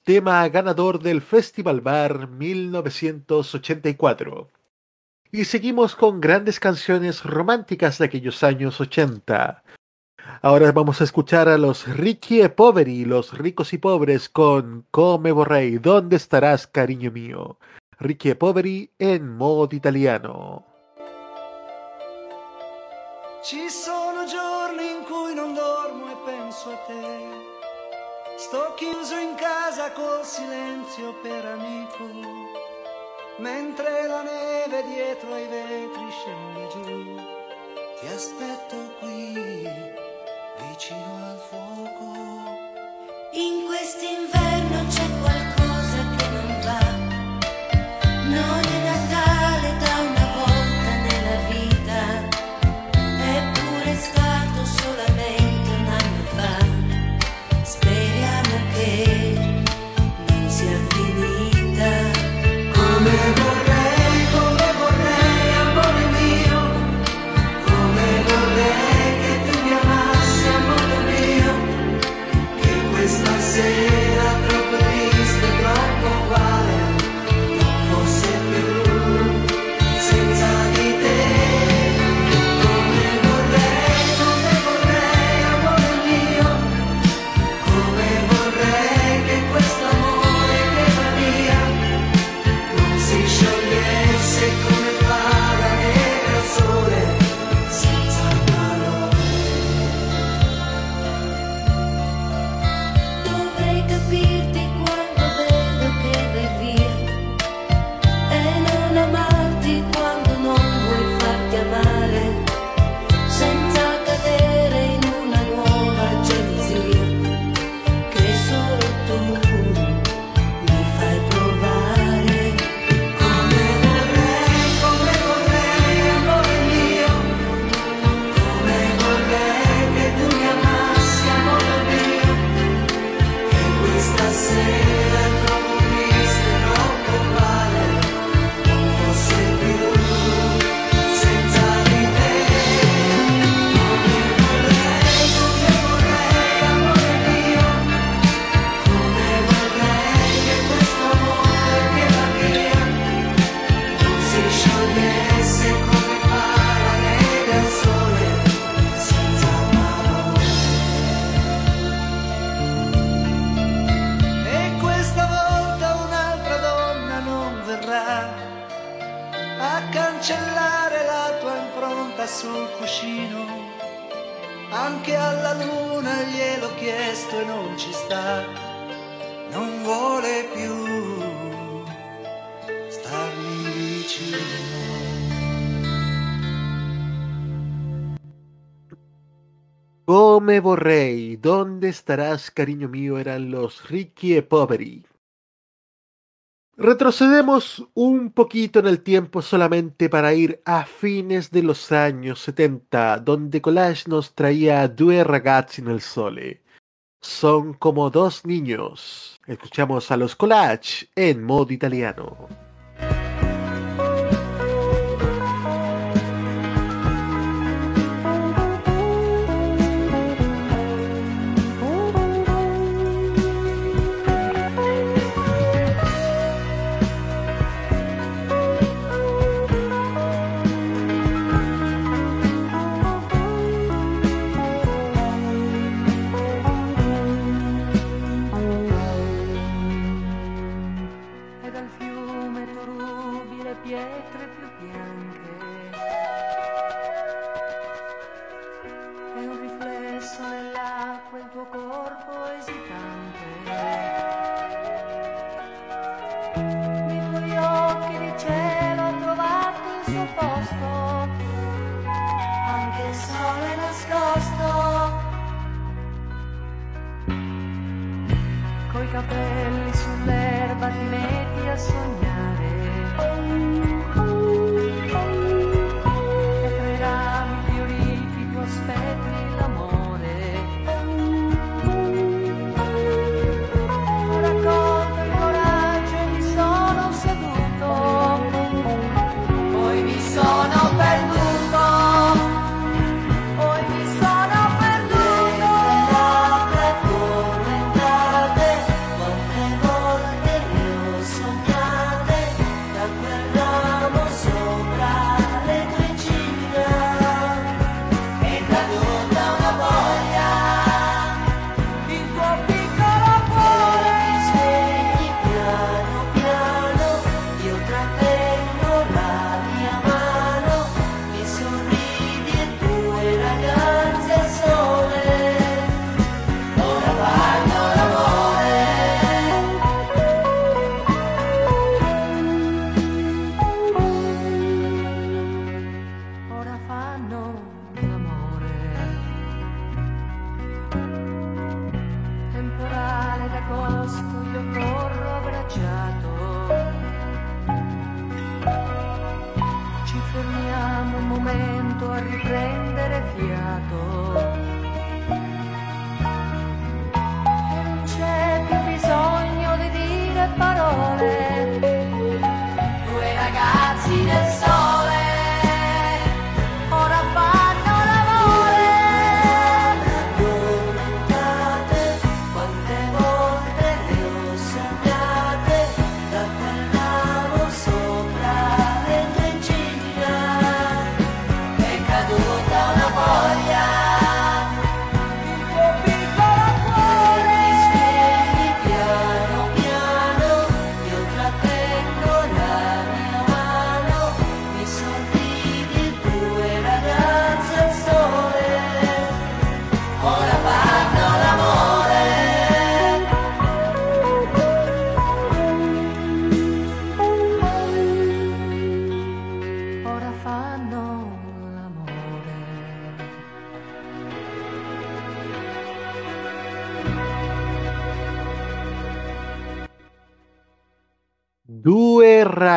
tema ganador del Festival Bar 1984. Y seguimos con grandes canciones románticas de aquellos años 80. Ahora vamos a escuchar a los Ricky e Poveri, los ricos y pobres, con Come Borrei, ¿dónde estarás, cariño mío? Ricky e Poveri en modo italiano. Sono col silenzio per amico, mentre la neve dietro ai vetri scende giù. Ti aspetto qui, vicino al fuoco, in quest'inverno. Me borré, ¿dónde estarás, cariño mío? Eran los Ricky e Poveri. Retrocedemos un poquito en el tiempo solamente para ir a fines de los años 70, donde Collage nos traía Due ragazzi nel sole. Son como dos niños. Escuchamos a los Collage en modo italiano.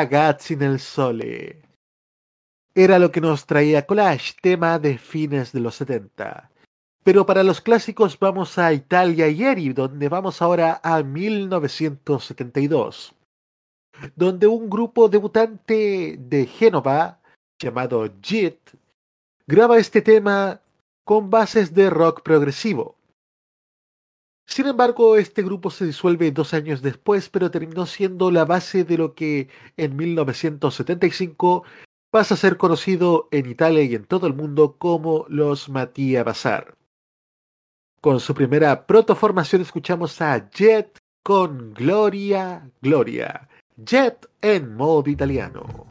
Ragazzi nel sole. Era lo que nos traía Collage, tema de fines de los 70. Pero para los clásicos vamos a Italia ieri, donde vamos ahora a 1972, donde un grupo debutante de Génova, llamado JIT, graba este tema con bases de rock progresivo. Sin embargo, este grupo se disuelve dos años después, pero terminó siendo la base de lo que en 1975 pasa a ser conocido en Italia y en todo el mundo como los Mattia Bazar. Con su primera protoformación escuchamos a Jet con Gloria, Gloria. Jet en modo italiano.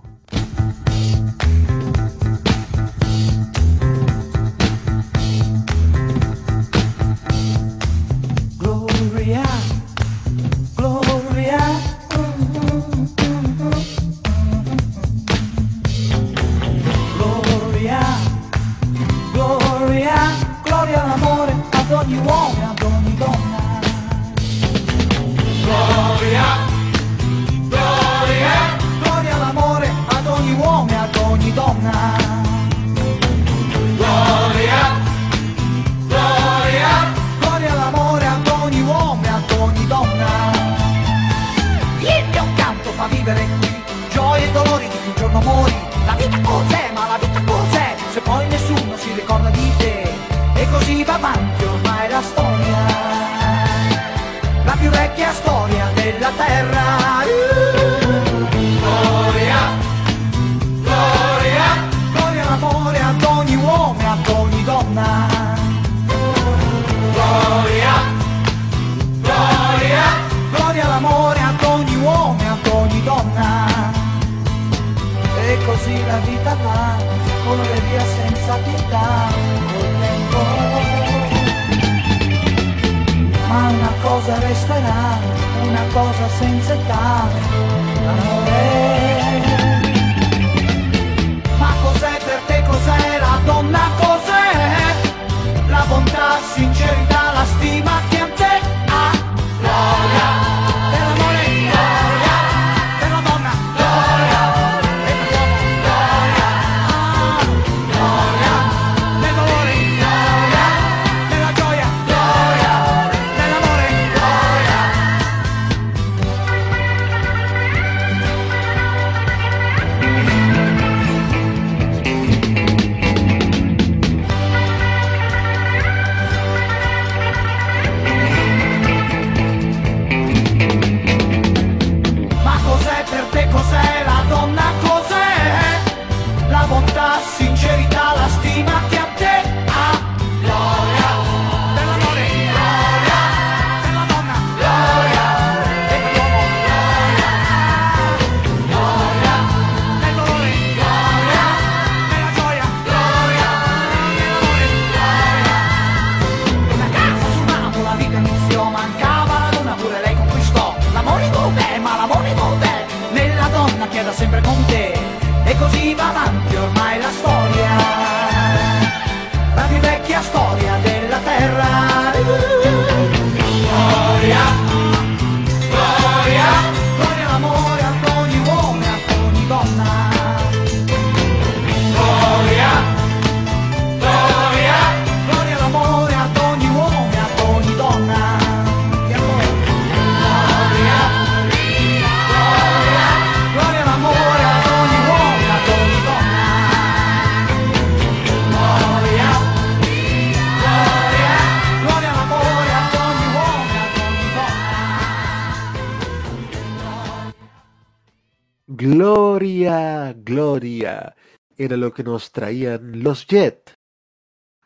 gloria era lo que nos traían los Jet.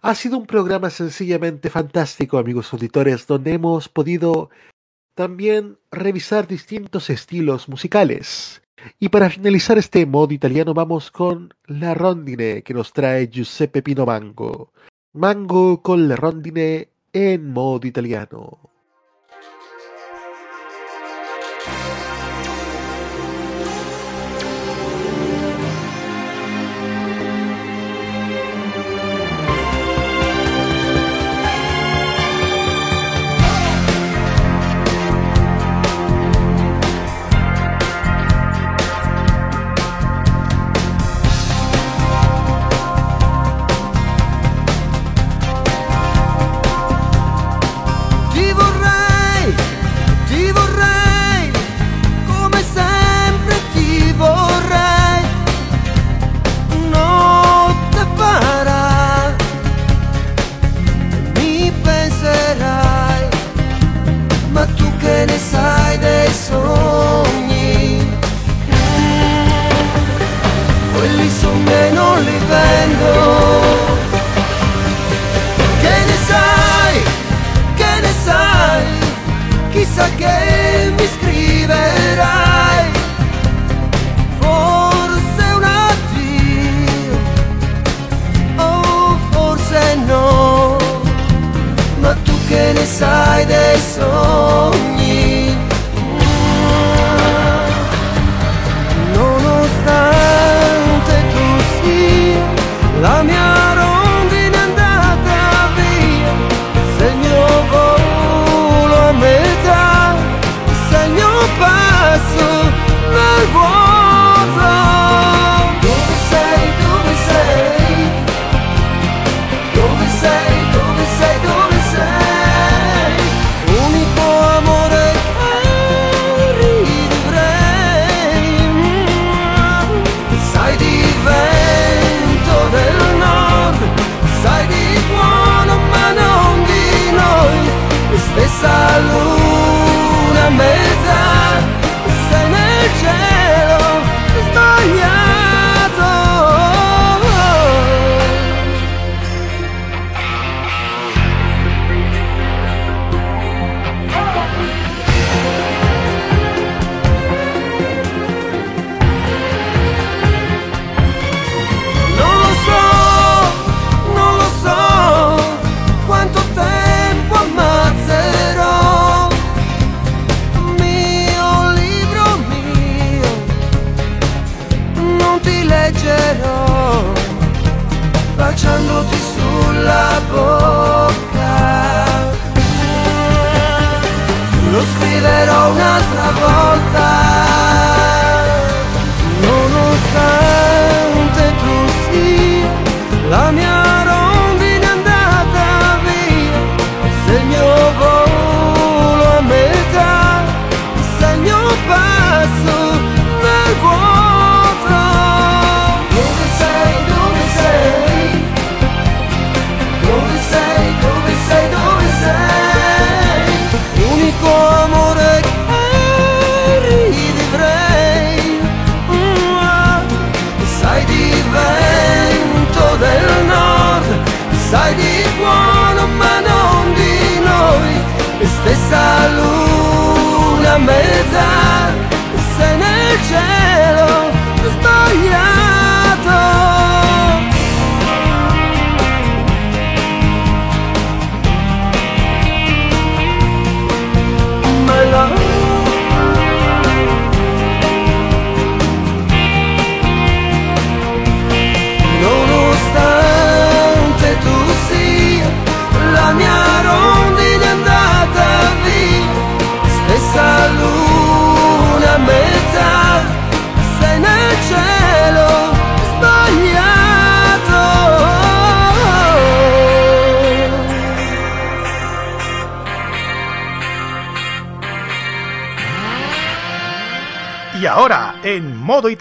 Ha sido un programa sencillamente fantástico, amigos auditores, donde hemos podido también revisar distintos estilos musicales. Y para finalizar este modo italiano vamos con la rondine que nos trae Giuseppe Pino Mango. Mango con la rondine en modo italiano. sogni. Quelli sono me non li vendo. Che ne sai, che ne sai? Chissà che mi scriverai. Forse un addio O oh, forse no. Ma tu che ne sai dei sogni?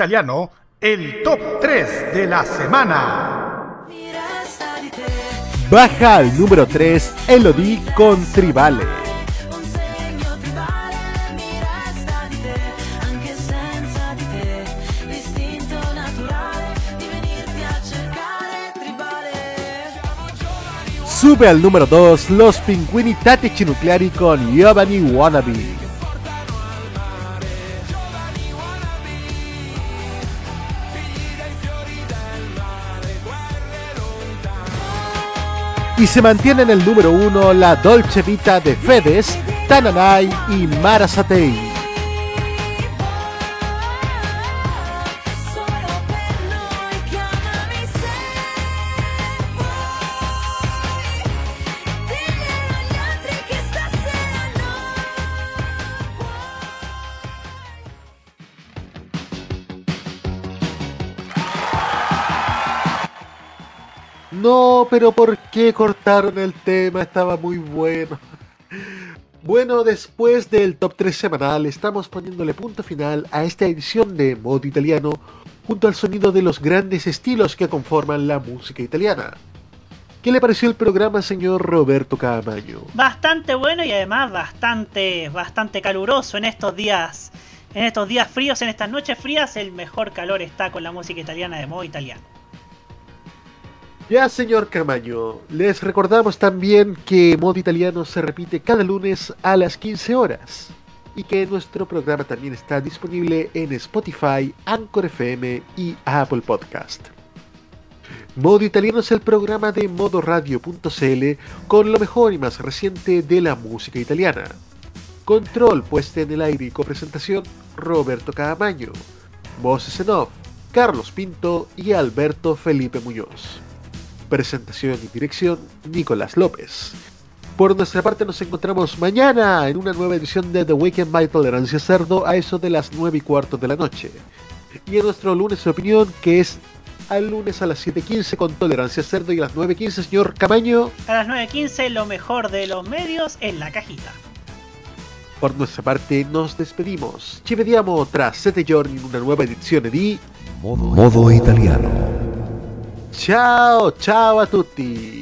Italiano, el top 3 de la semana. Baja al número 3 Elodie con Tribale. Sube al número 2 Los Pinguini Tattici Nucleari con Giovanni Wannabe. Y se mantiene en el número 1 la Dolce Vita de Fedes, Tananay y Mara Satei. Pero ¿por qué cortaron el tema? Estaba muy bueno. Bueno, después del top 3 semanal, estamos poniéndole punto final a esta edición de Modo Italiano junto al sonido de los grandes estilos que conforman la música italiana. ¿Qué le pareció el programa, señor Roberto Camaño? Bastante bueno y además bastante, bastante caluroso en estos días. En estos días fríos, en estas noches frías, el mejor calor está con la música italiana de modo italiano. Ya, señor Camaño, les recordamos también que Modo Italiano se repite cada lunes a las 15 horas y que nuestro programa también está disponible en Spotify, Anchor FM y Apple Podcast. Modo Italiano es el programa de modoradio.cl con lo mejor y más reciente de la música italiana. Control puesta en el aire y copresentación Roberto Camaño. Voces en off, Carlos Pinto y Alberto Felipe Muñoz. Presentación y dirección Nicolás López. Por nuestra parte nos encontramos mañana en una nueva edición de The Weekend by Tolerancia Cerdo a eso de las 9 y cuarto de la noche. Y en nuestro lunes de opinión que es al lunes a las 7.15 con Tolerancia Cerdo y a las 9.15 señor Camaño. A las 9.15 lo mejor de los medios en la cajita. Por nuestra parte nos despedimos. Ci vediamo tra sette giorni in una nuova edizione di Modo italiano. Ciao, ciao a tutti.